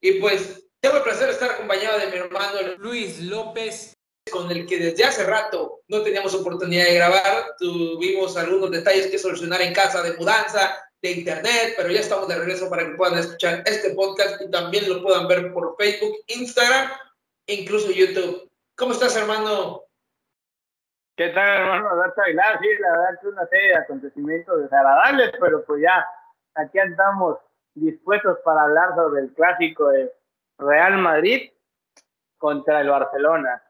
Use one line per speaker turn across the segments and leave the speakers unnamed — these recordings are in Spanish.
Y pues tengo el placer de estar acompañado de mi hermano Luis López, con el que desde hace rato no teníamos oportunidad de grabar. Tuvimos algunos detalles que solucionar en casa de mudanza, de internet, pero ya estamos de regreso para que puedan escuchar este podcast y también lo puedan ver por Facebook, Instagram e incluso YouTube. ¿Cómo estás, hermano?
¿Qué tal, hermano Alberto Aguilar? Sí, la verdad que una serie de acontecimientos desagradables, pero pues ya aquí andamos dispuestos para hablar sobre el clásico de Real Madrid contra el Barcelona.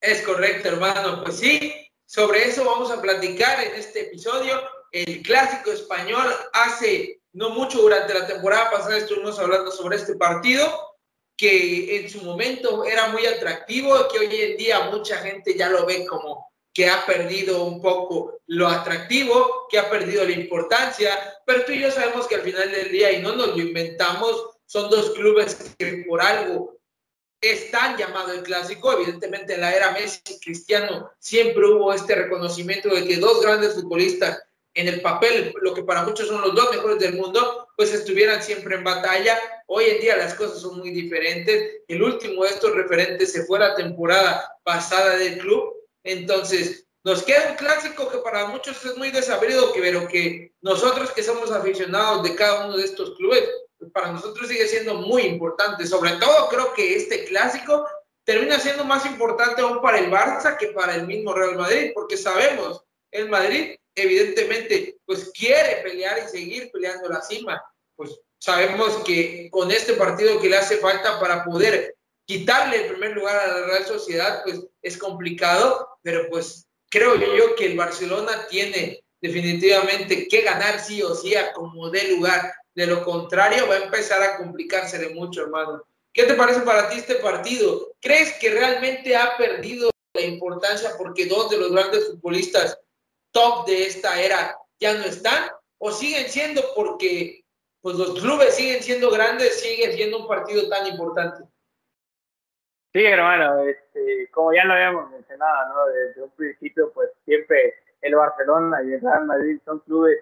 Es correcto, hermano. Pues sí, sobre eso vamos a platicar en este episodio. El clásico español hace no mucho durante la temporada pasada estuvimos hablando sobre este partido que en su momento era muy atractivo, que hoy en día mucha gente ya lo ve como que ha perdido un poco lo atractivo, que ha perdido la importancia, pero tú y yo sabemos que al final del día, y no nos lo inventamos, son dos clubes que por algo están llamados el clásico. Evidentemente en la era Messi y Cristiano siempre hubo este reconocimiento de que dos grandes futbolistas en el papel, lo que para muchos son los dos mejores del mundo, pues estuvieran siempre en batalla. Hoy en día las cosas son muy diferentes. El último de estos referentes se fue la temporada pasada del club entonces, nos queda un clásico que para muchos es muy desabrido, pero que nosotros que somos aficionados de cada uno de estos clubes, pues para nosotros sigue siendo muy importante. Sobre todo creo que este clásico termina siendo más importante aún para el Barça que para el mismo Real Madrid, porque sabemos, el Madrid evidentemente pues quiere pelear y seguir peleando la cima. Pues sabemos que con este partido que le hace falta para poder quitarle el primer lugar a la Real Sociedad, pues es complicado, pero pues creo yo que el Barcelona tiene definitivamente que ganar sí o sí a como dé lugar. De lo contrario, va a empezar a complicársele mucho, hermano. ¿Qué te parece para ti este partido? ¿Crees que realmente ha perdido la importancia porque dos de los grandes futbolistas top de esta era ya no están? ¿O siguen siendo porque pues, los clubes siguen siendo grandes, siguen siendo un partido tan importante?
Sí, hermano, este, como ya lo habíamos mencionado, ¿no? Desde un principio, pues siempre el Barcelona y el Real Madrid son clubes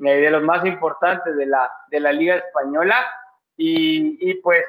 eh, de los más importantes de la, de la Liga Española. Y, y pues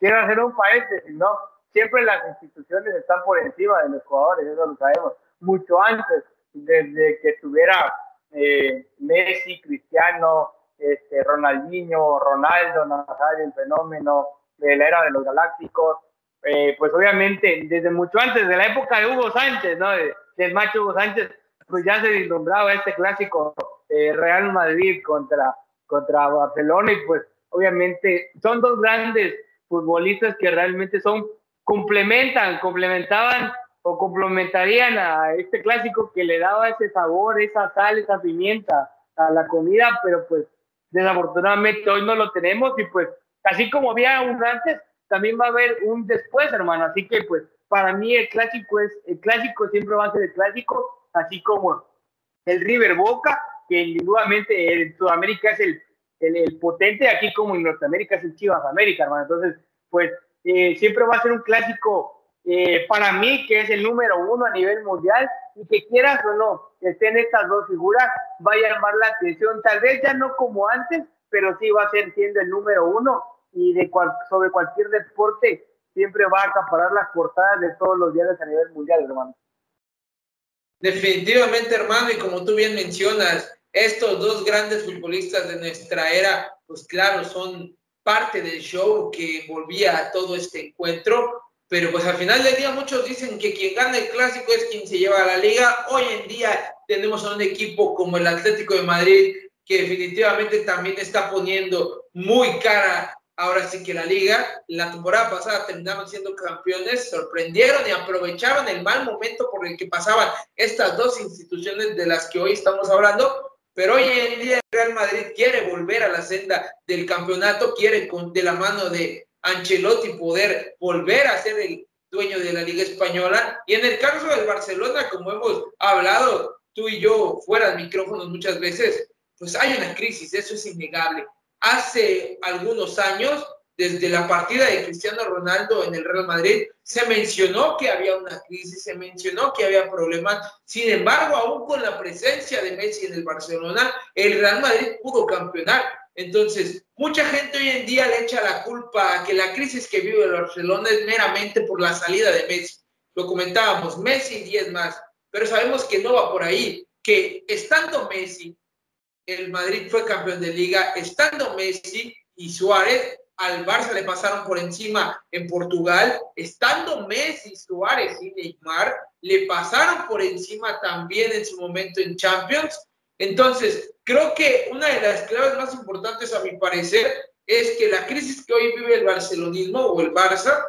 quiero hacer un paréntesis, ¿no? Siempre las instituciones están por encima de los jugadores, eso lo sabemos. Mucho antes, desde que estuviera eh, Messi, Cristiano, este, Ronaldinho, Ronaldo, Nazario, el fenómeno de la era de los Galácticos, eh, pues obviamente desde mucho antes, de la época de Hugo Sánchez, ¿no? del macho Hugo Sánchez, pues ya se vislumbraba este clásico eh, Real Madrid contra, contra Barcelona y pues obviamente son dos grandes futbolistas que realmente son, complementan, complementaban o complementarían a este clásico que le daba ese sabor, esa sal, esa pimienta a la comida, pero pues desafortunadamente hoy no lo tenemos y pues así como había un antes, también va a haber un después, hermano. Así que, pues, para mí el clásico es, el clásico siempre va a ser el clásico, así como el River Boca, que indudablemente en Sudamérica es el, el, potente, aquí como en Norteamérica es el Chivas América, hermano. Entonces, pues, eh, siempre va a ser un clásico eh, para mí, que es el número uno a nivel mundial, y que quieras o no, estén estas dos figuras, va a llamar la atención, tal vez ya no como antes, pero sí va a ser siendo el número uno y de sobre cualquier deporte siempre va a acaparar las portadas de todos los diarios a nivel mundial, hermano.
Definitivamente, hermano, y como tú bien mencionas, estos dos grandes futbolistas de nuestra era, pues claro, son parte del show que volvía a todo este encuentro, pero pues al final del día muchos dicen que quien gana el clásico es quien se lleva a la liga. Hoy en día tenemos a un equipo como el Atlético de Madrid que definitivamente también está poniendo muy cara ahora sí que la liga, la temporada pasada terminaron siendo campeones, sorprendieron y aprovecharon el mal momento por el que pasaban estas dos instituciones de las que hoy estamos hablando, Pero hoy en día Real Madrid quiere volver a la senda del campeonato, quiere con, de la mano de Ancelotti poder volver a ser el dueño de la Liga Española. Y en el caso del Barcelona, como hemos hablado tú y yo fuera de micrófonos muchas veces, pues hay una crisis, eso es innegable. Hace algunos años desde la partida de Cristiano Ronaldo en el Real Madrid, se mencionó que había una crisis, se mencionó que había problemas. Sin embargo, aún con la presencia de Messi en el Barcelona, el Real Madrid pudo campeonar. Entonces, mucha gente hoy en día le echa la culpa a que la crisis que vive el Barcelona es meramente por la salida de Messi. Lo comentábamos, Messi y 10 más, pero sabemos que no va por ahí, que estando Messi, el Madrid fue campeón de liga, estando Messi y Suárez, al Barça le pasaron por encima en Portugal, estando Messi, Suárez y Neymar, le pasaron por encima también en su momento en Champions. Entonces, creo que una de las claves más importantes a mi parecer es que la crisis que hoy vive el barcelonismo o el Barça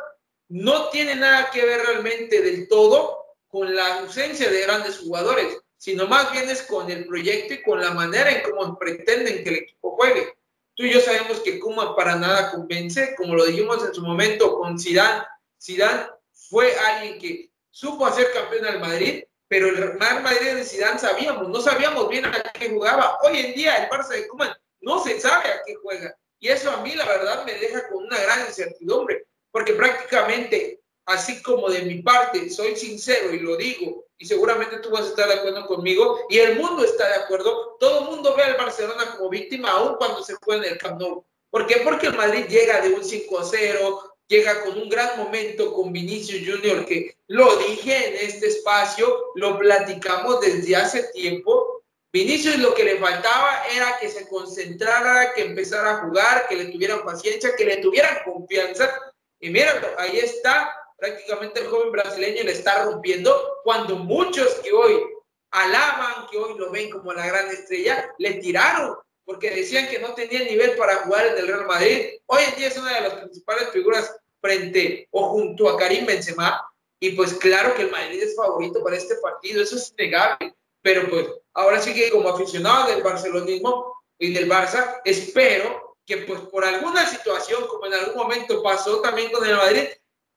no tiene nada que ver realmente del todo con la ausencia de grandes jugadores, sino más bien es con el proyecto y con la manera en cómo pretenden que el equipo juegue. Tú y yo sabemos que Kuma para nada convence, como lo dijimos en su momento con Zidane. Zidane fue alguien que supo hacer campeón al Madrid, pero el Real Madrid de Zidane sabíamos, no sabíamos bien a qué jugaba. Hoy en día el Barça de Kuma no se sabe a qué juega. Y eso a mí la verdad me deja con una gran incertidumbre, porque prácticamente, así como de mi parte, soy sincero y lo digo, y seguramente tú vas a estar de acuerdo conmigo, y el mundo está de acuerdo, todo el mundo ve al Barcelona como víctima, aún cuando se juega en el Camp Nou. ¿Por qué? Porque el Madrid llega de un 5 a 0, llega con un gran momento con Vinicius Junior, que lo dije en este espacio, lo platicamos desde hace tiempo. Vinicius lo que le faltaba era que se concentrara, que empezara a jugar, que le tuvieran paciencia, que le tuvieran confianza. Y míralo, ahí está, prácticamente el joven brasileño le está rompiendo, cuando muchos que hoy alaban, que hoy lo ven como la gran estrella, le tiraron porque decían que no tenía nivel para jugar en el Real Madrid. Hoy en día es una de las principales figuras frente o junto a Karim Benzema y pues claro que el Madrid es favorito para este partido, eso es innegable, pero pues ahora sí que como aficionado del barcelonismo y del Barça, espero que pues por alguna situación, como en algún momento pasó también con el Madrid,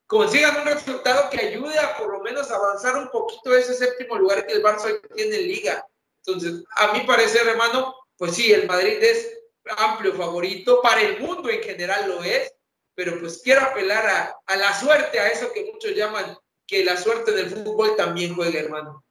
consigan un resultado que ayude a por lo menos avanzar un poquito ese séptimo lugar que el Barça tiene en liga. Entonces, a mi parecer, hermano, pues sí, el Madrid es amplio favorito, para el mundo en general lo es, pero pues quiero apelar a, a la suerte, a eso que muchos llaman que la suerte del fútbol también juega, hermano.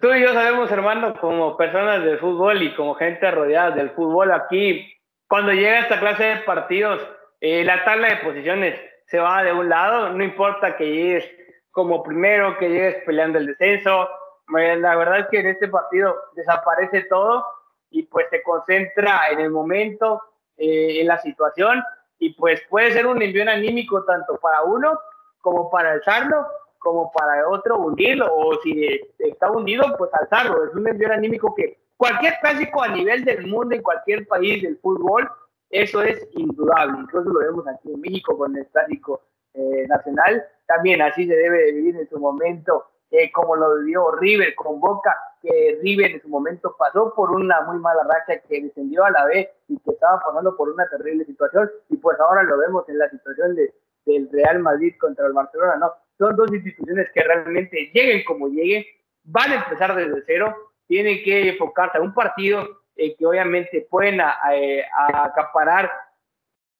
Tú y yo sabemos, hermano, como personas del fútbol y como gente rodeada del fútbol, aquí, cuando llega esta clase de partidos, eh, la tabla de posiciones se va de un lado, no importa que llegues como primero, que llegues peleando el descenso. La verdad es que en este partido desaparece todo y pues se concentra en el momento, eh, en la situación y pues puede ser un envío anímico tanto para uno como para alzarlo, como para otro hundirlo o si está hundido pues alzarlo. Es un envío anímico que cualquier clásico a nivel del mundo en cualquier país del fútbol eso es indudable, incluso lo vemos aquí en México con el clásico eh, nacional, también así se debe de vivir en su momento, eh, como lo vivió River con Boca, que River en su momento pasó por una muy mala racha que descendió a la B y que estaba pasando por una terrible situación, y pues ahora lo vemos en la situación de, del Real Madrid contra el Barcelona, ¿no? Son dos instituciones que realmente lleguen como lleguen, van a empezar desde cero, tienen que enfocarse a un partido eh, que obviamente pueden eh, acaparar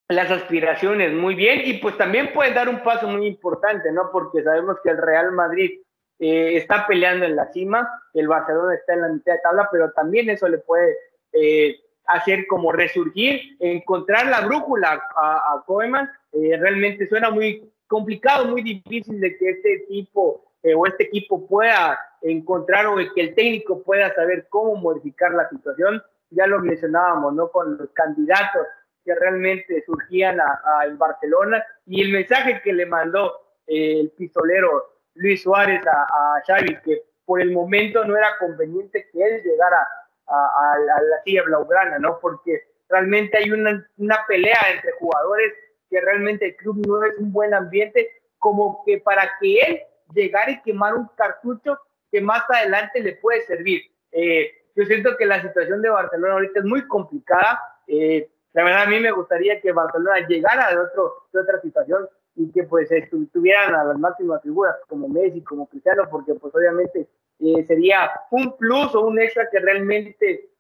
las aspiraciones muy bien y pues también pueden dar un paso muy importante, ¿no? Porque sabemos que el Real Madrid eh, está peleando en la cima, el Barcelona está en la mitad de tabla, pero también eso le puede hacer como resurgir, encontrar la brújula a, a Koeman. realmente suena muy complicado, muy difícil de que este tipo o este equipo pueda encontrar o que el técnico pueda saber cómo modificar la situación. Ya lo mencionábamos, ¿no? Con los candidatos que realmente surgían a, en Barcelona y el mensaje que le mandó eh, el pistolero Luis Suárez a, a, Xavi, que por el momento no era conveniente que él llegara a, la silla blaugrana, ¿no? Porque realmente hay una, una pelea entre jugadores que realmente el club no es un buen ambiente como que para que él llegar y quemar un cartucho que más adelante le puede servir. Eh, yo siento que la situación de Barcelona ahorita es muy complicada. Eh, la verdad, a mí me gustaría que Barcelona llegara de otra situación y que pues estuvieran a las máximas figuras como Messi, como Cristiano, porque pues obviamente eh, sería un plus o un extra que realmente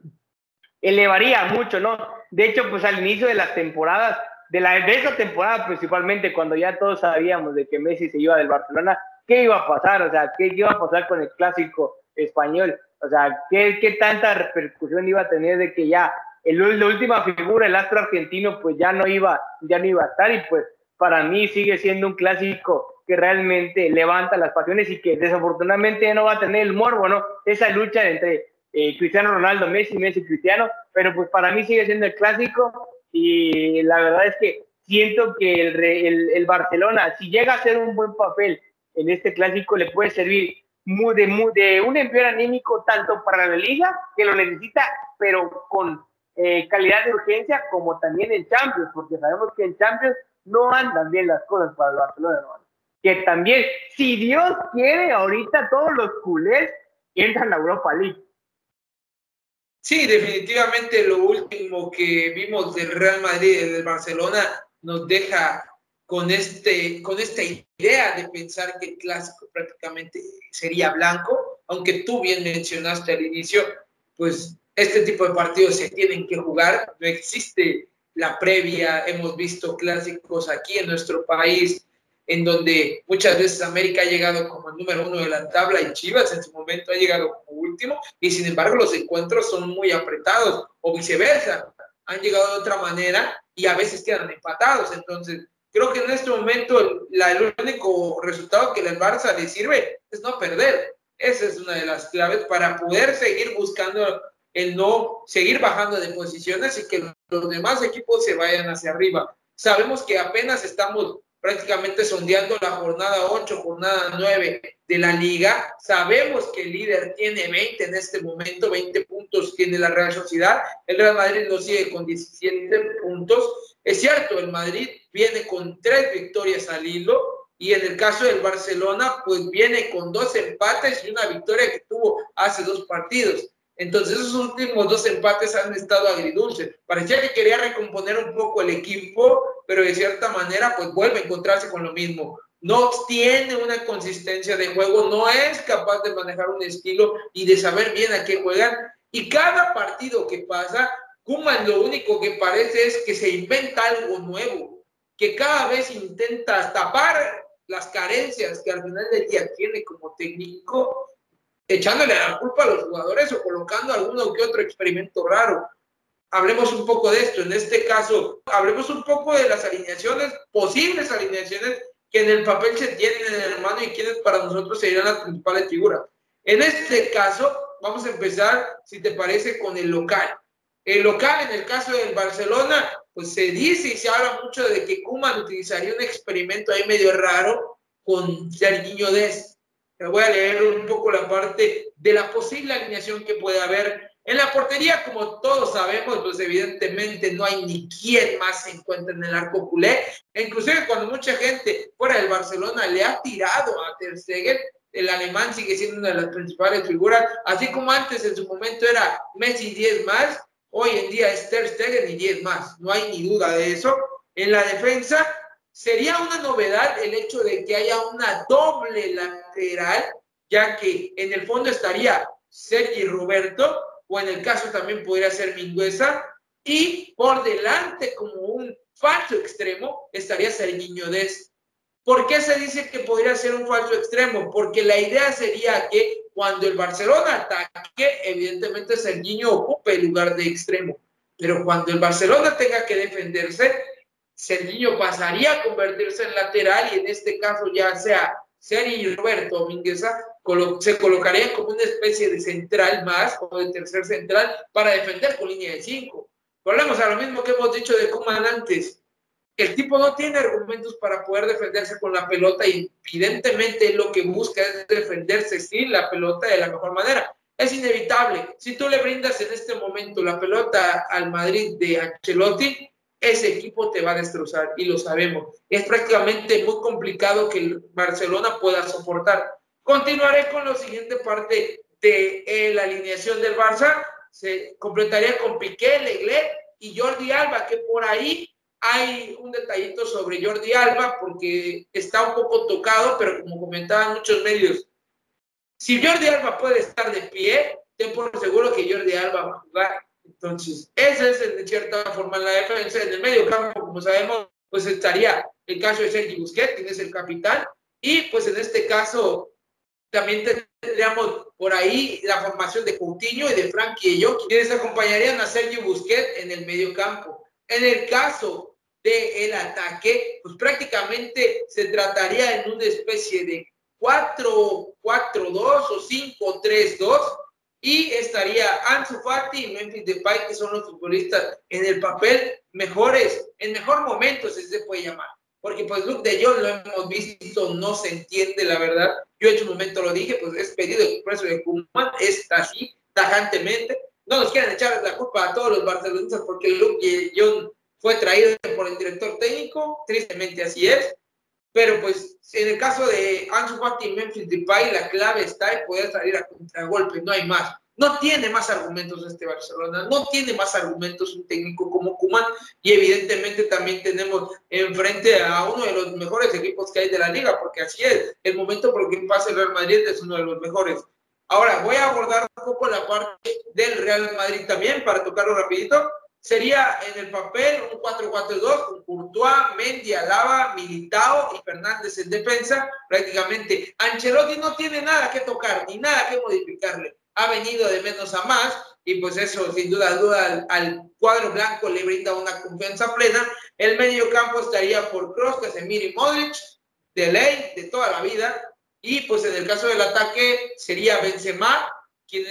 elevaría mucho, ¿no? De hecho, pues al inicio de las temporadas, de, la, de esa temporada principalmente, cuando ya todos sabíamos de que Messi se iba del Barcelona, ¿qué iba a pasar? O sea, ¿qué iba a pasar con el clásico español? O sea, ¿qué, qué tanta repercusión iba a tener de que ya el, la última figura, el astro argentino, pues ya no iba, ya no iba a estar y pues para mí sigue siendo un clásico que realmente levanta las pasiones y que desafortunadamente no va a tener el morbo, ¿no? Esa lucha entre eh, Cristiano Ronaldo, Messi, Messi, Cristiano, pero pues para mí sigue siendo el clásico y la verdad es que siento que el, el, el Barcelona, si llega a hacer un buen papel en este clásico, le puede servir muy, de, muy, de un envío anímico tanto para la liga, que lo necesita, pero con eh, calidad de urgencia, como también en Champions, porque sabemos que en Champions no andan bien las cosas para el Barcelona. Que también, si Dios quiere, ahorita todos los culés entran a Europa League.
Sí, definitivamente lo último que vimos del Real Madrid y del Barcelona nos deja con, este, con esta idea de pensar que el clásico prácticamente sería blanco, aunque tú bien mencionaste al inicio, pues este tipo de partidos se tienen que jugar, no existe la previa, hemos visto clásicos aquí en nuestro país en donde muchas veces América ha llegado como el número uno de la tabla y Chivas en su momento ha llegado como último y sin embargo los encuentros son muy apretados o viceversa, han llegado de otra manera y a veces quedan empatados, entonces creo que en este momento el, el único resultado que el Barça le sirve es no perder, esa es una de las claves para poder seguir buscando el no seguir bajando de posiciones y que los demás equipos se vayan hacia arriba. Sabemos que apenas estamos prácticamente sondeando la jornada 8, jornada 9 de la liga. Sabemos que el líder tiene 20 en este momento, 20 puntos tiene la Real Sociedad. El Real Madrid lo sigue con 17 puntos. Es cierto, el Madrid viene con tres victorias al hilo y en el caso del Barcelona, pues viene con dos empates y una victoria que tuvo hace dos partidos. Entonces esos últimos dos empates han estado agridulces. Parecía que quería recomponer un poco el equipo, pero de cierta manera pues vuelve a encontrarse con lo mismo. No tiene una consistencia de juego, no es capaz de manejar un estilo y de saber bien a qué juegan. Y cada partido que pasa, Kuman lo único que parece es que se inventa algo nuevo, que cada vez intenta tapar las carencias que al final del día tiene como técnico echándole la culpa a los jugadores o colocando alguno que otro experimento raro. Hablemos un poco de esto. En este caso, hablemos un poco de las alineaciones, posibles alineaciones que en el papel se tienen en el hermano y quienes para nosotros serían las principales figuras. En este caso, vamos a empezar, si te parece, con el local. El local, en el caso del Barcelona, pues se dice y se habla mucho de que Kuman utilizaría un experimento ahí medio raro con Serginho Dest voy a leer un poco la parte de la posible alineación que puede haber. En la portería, como todos sabemos, pues evidentemente no hay ni quien más se encuentre en el arco culé. E inclusive cuando mucha gente fuera del Barcelona le ha tirado a Ter Stegen, el alemán sigue siendo una de las principales figuras, así como antes en su momento era Messi 10 más, hoy en día es Ter Stegen y 10 más, no hay ni duda de eso. En la defensa, Sería una novedad el hecho de que haya una doble lateral, ya que en el fondo estaría Sergi Roberto, o en el caso también podría ser Mingüesa, y por delante como un falso extremo estaría Sergiño Des. ¿Por qué se dice que podría ser un falso extremo? Porque la idea sería que cuando el Barcelona ataque, evidentemente Sergiño ocupe el lugar de extremo. Pero cuando el Barcelona tenga que defenderse, Serginho pasaría a convertirse en lateral y en este caso ya sea Sergi Roberto Domínguez se colocaría como una especie de central más o de tercer central para defender con línea de cinco. Volvemos a lo mismo que hemos dicho de Kuman antes. El tipo no tiene argumentos para poder defenderse con la pelota y evidentemente lo que busca es defenderse sin la pelota de la mejor manera. Es inevitable. Si tú le brindas en este momento la pelota al Madrid de Ancelotti, ese equipo te va a destrozar y lo sabemos. Es prácticamente muy complicado que el Barcelona pueda soportar. Continuaré con la siguiente parte de eh, la alineación del Barça se completaría con Piqué, Leglé y Jordi Alba, que por ahí hay un detallito sobre Jordi Alba porque está un poco tocado, pero como comentaban muchos medios, si Jordi Alba puede estar de pie, ten por seguro que Jordi Alba va a jugar. Entonces, ese es de cierta forma la defensa. En el medio campo, como sabemos, pues estaría el caso de Sergi Busquets, quien es el capitán, y pues en este caso también tendríamos por ahí la formación de Coutinho y de Frankie y yo, quienes acompañarían a Sergio Busquets en el medio campo. En el caso del el ataque, pues prácticamente se trataría en una especie de 4-4-2 o 5-3-2 y estaría Ansu Fati y Memphis Depay, que son los futbolistas en el papel mejores, en mejor momento, si se puede llamar porque pues Luke de Jong lo hemos visto, no se entiende la verdad. Yo en su momento lo dije, pues es pedido expreso de Kuman, es así, tajantemente. No nos quieren echar la culpa a todos los barcelonistas porque Luke de Jong fue traído por el director técnico, tristemente así es. Pero pues en el caso de Ansu Fati y Memphis Depay, la clave está en poder salir a contragolpe, no hay más. No tiene más argumentos este Barcelona, no tiene más argumentos un técnico como Kuman y evidentemente también tenemos enfrente a uno de los mejores equipos que hay de la liga, porque así es, el momento por el que pasa el Real Madrid es uno de los mejores. Ahora, voy a abordar un poco la parte del Real Madrid también para tocarlo rapidito. Sería en el papel un 4-4-2 con Courtois, Mendy, Alaba, Militao y Fernández en defensa. Prácticamente Ancelotti no tiene nada que tocar ni nada que modificarle ha venido de menos a más y pues eso sin duda duda al, cuadro blanco le brinda una confianza plena. El medio campo estaría por Kroos, Casemiro y Modric, de ley, de toda la vida. Y pues en el caso del ataque sería Benzema, quien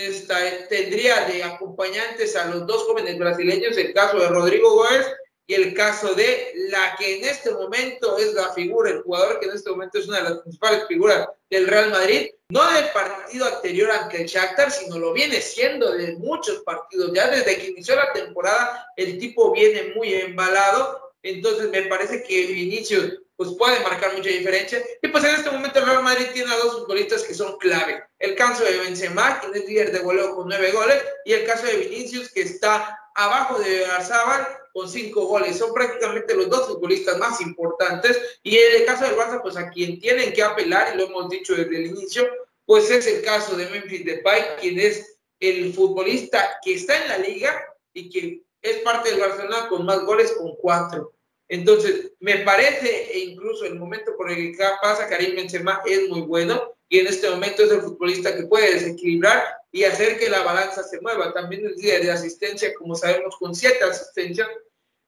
tendría de acompañantes a los dos jóvenes brasileños, el caso de Rodrigo Gómez y el caso de la que en este momento es la figura, el jugador que en este momento es una de las principales figuras del Real Madrid, no del partido anterior ante el Shakhtar, sino lo viene siendo de muchos partidos. Ya desde que inició la temporada, el tipo viene muy embalado. Entonces me parece que Vinicius pues puede marcar mucha diferencia. Y pues en este momento el Real Madrid tiene a dos futbolistas que son clave. El caso de Benzema, quien es líder de goleo con nueve goles, y el caso de Vinicius, que está abajo de Arzabal con cinco goles. Son prácticamente los dos futbolistas más importantes. Y en el caso del Barça, pues a quien tienen que apelar, y lo hemos dicho desde el inicio, pues es el caso de Memphis Depay, quien es el futbolista que está en la liga y que es parte del Barcelona con más goles, con cuatro. Entonces, me parece, e incluso el momento por el que pasa Karim Benzema es muy bueno y en este momento es el futbolista que puede desequilibrar y hacer que la balanza se mueva. También el día de asistencia, como sabemos, con siete asistencias.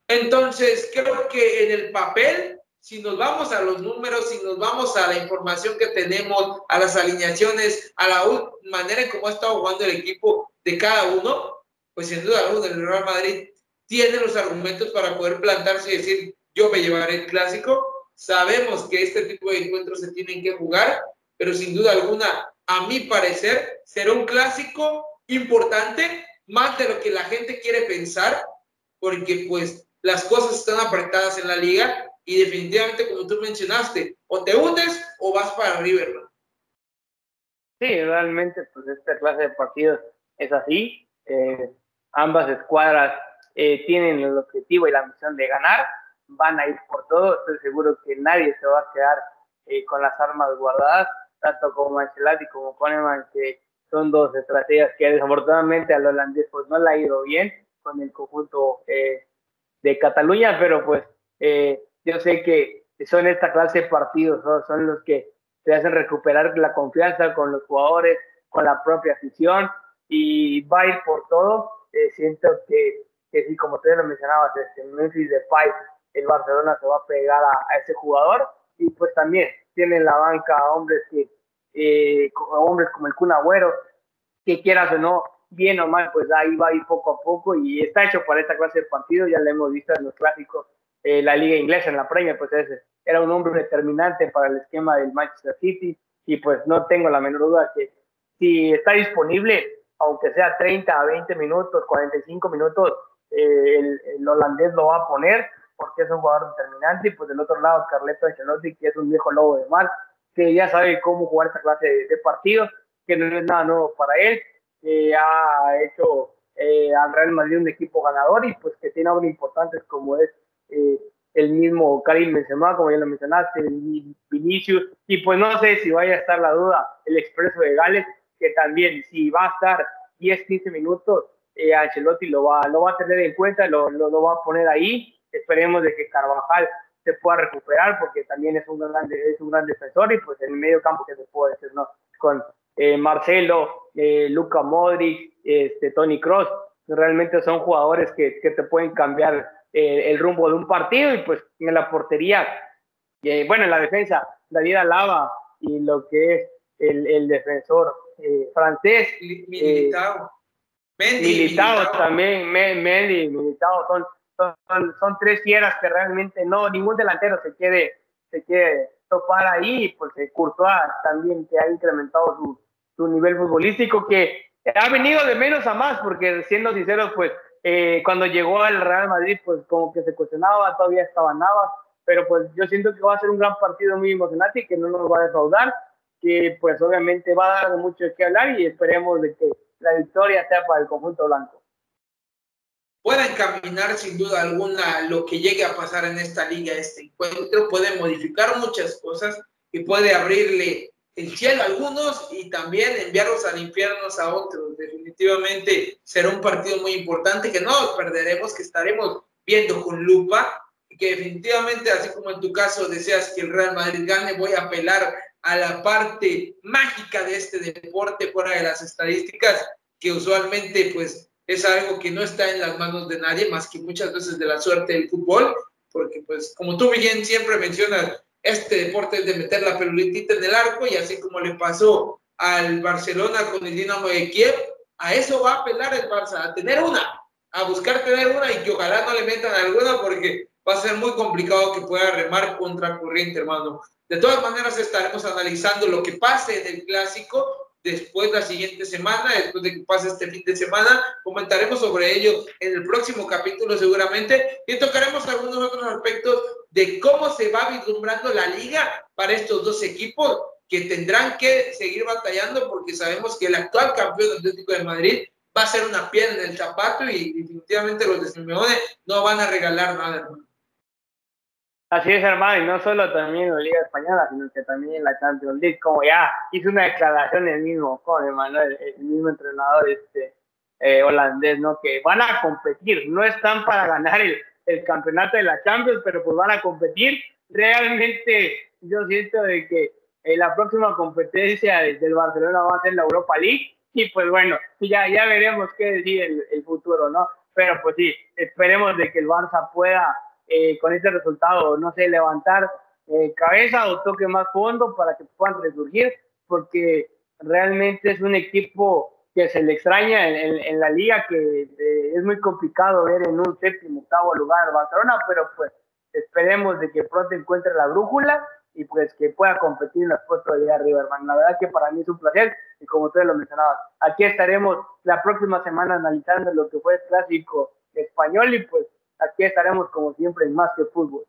Entonces, creo que en el papel, si nos vamos a los números, si nos vamos a la información que tenemos, a las alineaciones, a la manera en cómo ha estado jugando el equipo de cada uno, pues sin duda alguna el Real Madrid tiene los argumentos para poder plantarse y decir, yo me llevaré el clásico. Sabemos que este tipo de encuentros se tienen que jugar pero sin duda alguna, a mi parecer, será un clásico importante, más de lo que la gente quiere pensar, porque pues las cosas están apretadas en la liga y definitivamente, como tú mencionaste, o te hundes o vas para River.
Sí, realmente, pues esta clase de partidos es así. Eh, ambas escuadras eh, tienen el objetivo y la misión de ganar, van a ir por todo. Estoy seguro que nadie se va a quedar eh, con las armas guardadas tanto como Ancelotti como Koeman, que son dos estrategias que desafortunadamente al holandés pues no le ha ido bien con el conjunto eh, de Cataluña, pero pues eh, yo sé que son esta clase de partidos, son los que te hacen recuperar la confianza con los jugadores, con la propia afición y va a ir por todo. Eh, siento que, que sí, como tú lo mencionabas, este Memphis Depay, el Barcelona se va a pegar a, a ese jugador. Y pues también tiene en la banca hombres que eh, hombres como el Kun Agüero, que quieras o no, bien o mal, pues ahí va a ir poco a poco y está hecho para esta clase de partidos, ya lo hemos visto en los clásicos, eh, la liga inglesa en la Premier, pues ese era un hombre determinante para el esquema del Manchester City. Y pues no tengo la menor duda que si está disponible, aunque sea 30 a 20 minutos, 45 minutos, eh, el, el, holandés lo va a poner porque es un jugador determinante y pues del otro lado Carleto Ancelotti que es un viejo lobo de mar que ya sabe cómo jugar esta clase de, partidos que no es nada nuevo para él, que ha hecho eh, al Real Madrid un equipo ganador y pues que tiene obras importantes como es eh, el mismo Karim Benzema, como ya lo mencionaste, el Vinicius, y pues no sé si vaya a estar la duda el Expreso de Gales, que también si va a estar 10, 15 minutos, eh, Ancelotti lo va, lo va a tener en cuenta, lo, lo, lo, va a poner ahí, esperemos de que Carvajal se pueda recuperar, porque también es un gran, es un gran defensor, y pues en el medio campo que se puede decir, ¿no? Con eh, Marcelo, eh, Luca Modric, este, Tony Cross, realmente son jugadores que, que te pueden cambiar eh, el rumbo de un partido y pues en la portería, bueno, en la defensa, David Alaba y lo que es el, el defensor francés.
Militao.
Mendy, Militao, también, Mendy, Militao, son, son, son, tres fieras que realmente no, ningún delantero se quiere, se quiere topar ahí, pues Courtois también que ha incrementado su, su nivel futbolístico, que ha venido de menos a más, porque siendo sinceros, pues eh, cuando llegó al Real Madrid, pues como que se cuestionaba, todavía estaba Navas, pero pues yo siento que va a ser un gran partido muy emocionante y que no nos va a defraudar, que pues obviamente va a dar mucho de qué hablar y esperemos de que la victoria sea para el conjunto blanco.
Puede encaminar sin duda alguna lo que llegue a pasar en esta liga, este encuentro, puede modificar muchas cosas y puede abrirle el cielo a algunos y también enviarlos al infierno a otros. Definitivamente será un partido muy importante que no perderemos, que estaremos viendo con lupa y que definitivamente, así como en tu caso deseas que el Real Madrid gane, voy a apelar a la parte mágica de este deporte fuera de las estadísticas, que usualmente pues es algo que no está en las manos de nadie, más que muchas veces de la suerte del fútbol, porque pues como tú bien siempre mencionas, este deporte es de meter la pelotita en el arco y así como le pasó al Barcelona con el Dinamo de Kiev, a eso va a apelar el Barça, a tener una, a buscar tener una y que ojalá no le metan alguna porque va a ser muy complicado que pueda remar contra corriente, hermano. De todas maneras, estaremos analizando lo que pase en el clásico después la siguiente semana, después de que pase este fin de semana, comentaremos sobre ello en el próximo capítulo seguramente y tocaremos algunos otros aspectos de cómo se va vislumbrando la liga para estos dos equipos que tendrán que seguir batallando porque sabemos que el actual campeón Atlético de Madrid va a ser una piedra en el zapato y definitivamente los de Simeone no van a regalar nada, hermano.
Así es, hermano, y no solo también en la Liga Española, sino que también en la Champions League, como ya hizo una declaración el mismo con Manuel, el mismo entrenador este, eh, holandés, ¿no? Que van a competir, no están para ganar el, el, campeonato de la Champions, pero pues van a competir. Realmente yo siento de que eh, la próxima competencia del Barcelona va a ser la Europa League, y pues bueno, ya, ya veremos qué decir el, el futuro, ¿no? Pero pues sí, esperemos de que el Barça pueda eh, con este resultado, no sé, levantar eh, cabeza o toque más fondo para que puedan resurgir, porque realmente es un equipo que se le extraña en, la liga, que eh, es muy complicado ver en un séptimo, octavo lugar Barcelona, pero pues esperemos de que pronto encuentre la brújula y pues que pueda competir en los puestos de arriba, hermano. La verdad que para mí es un placer y como ustedes lo mencionaban, aquí estaremos la próxima semana analizando lo que fue el clásico español y pues aquí estaremos como siempre en Más que Fútbol.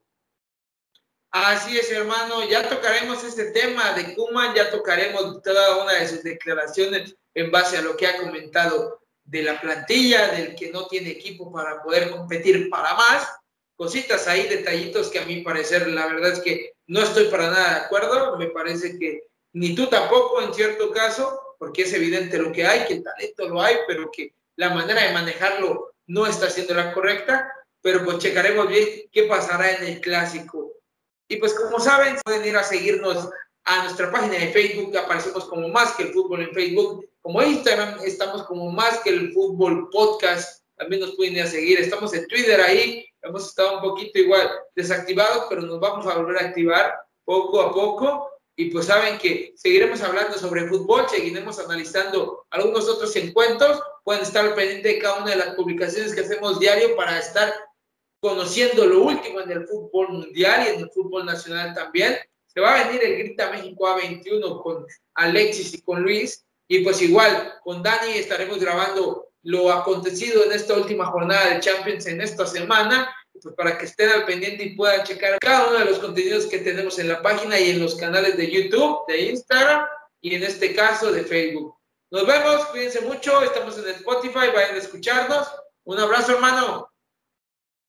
Así es, hermano. Ya tocaremos este tema de Kuman, ya tocaremos toda una de sus declaraciones en base a lo que ha comentado de la plantilla, del que no tiene equipo para poder competir para más. Cositas ahí, detallitos que a mi parecer, la verdad es que no estoy para nada de acuerdo. Me parece que ni tú tampoco en cierto caso, porque es evidente lo que hay, que el talento lo hay, pero que la manera de manejarlo no está siendo la correcta pero pues checaremos bien qué pasará en el clásico. Y pues como saben, pueden ir a seguirnos a nuestra página de Facebook, aparecemos como Más que el Fútbol en Facebook, como Instagram estamos como Más que el Fútbol Podcast, también nos pueden ir a seguir, estamos en Twitter ahí, hemos estado un poquito igual desactivados, pero nos vamos a volver a activar poco a poco. Y pues saben que seguiremos hablando sobre fútbol, seguiremos analizando algunos otros encuentros. Pueden estar pendientes de cada una de las publicaciones que hacemos diario para estar conociendo lo último en el fútbol mundial y en el fútbol nacional también. Se va a venir el Grita México A21 con Alexis y con Luis. Y pues igual, con Dani estaremos grabando lo acontecido en esta última jornada de Champions en esta semana, pues para que estén al pendiente y puedan checar cada uno de los contenidos que tenemos en la página y en los canales de YouTube, de Instagram
y en este caso de Facebook. Nos vemos, cuídense mucho, estamos en Spotify, vayan a escucharnos. Un abrazo, hermano.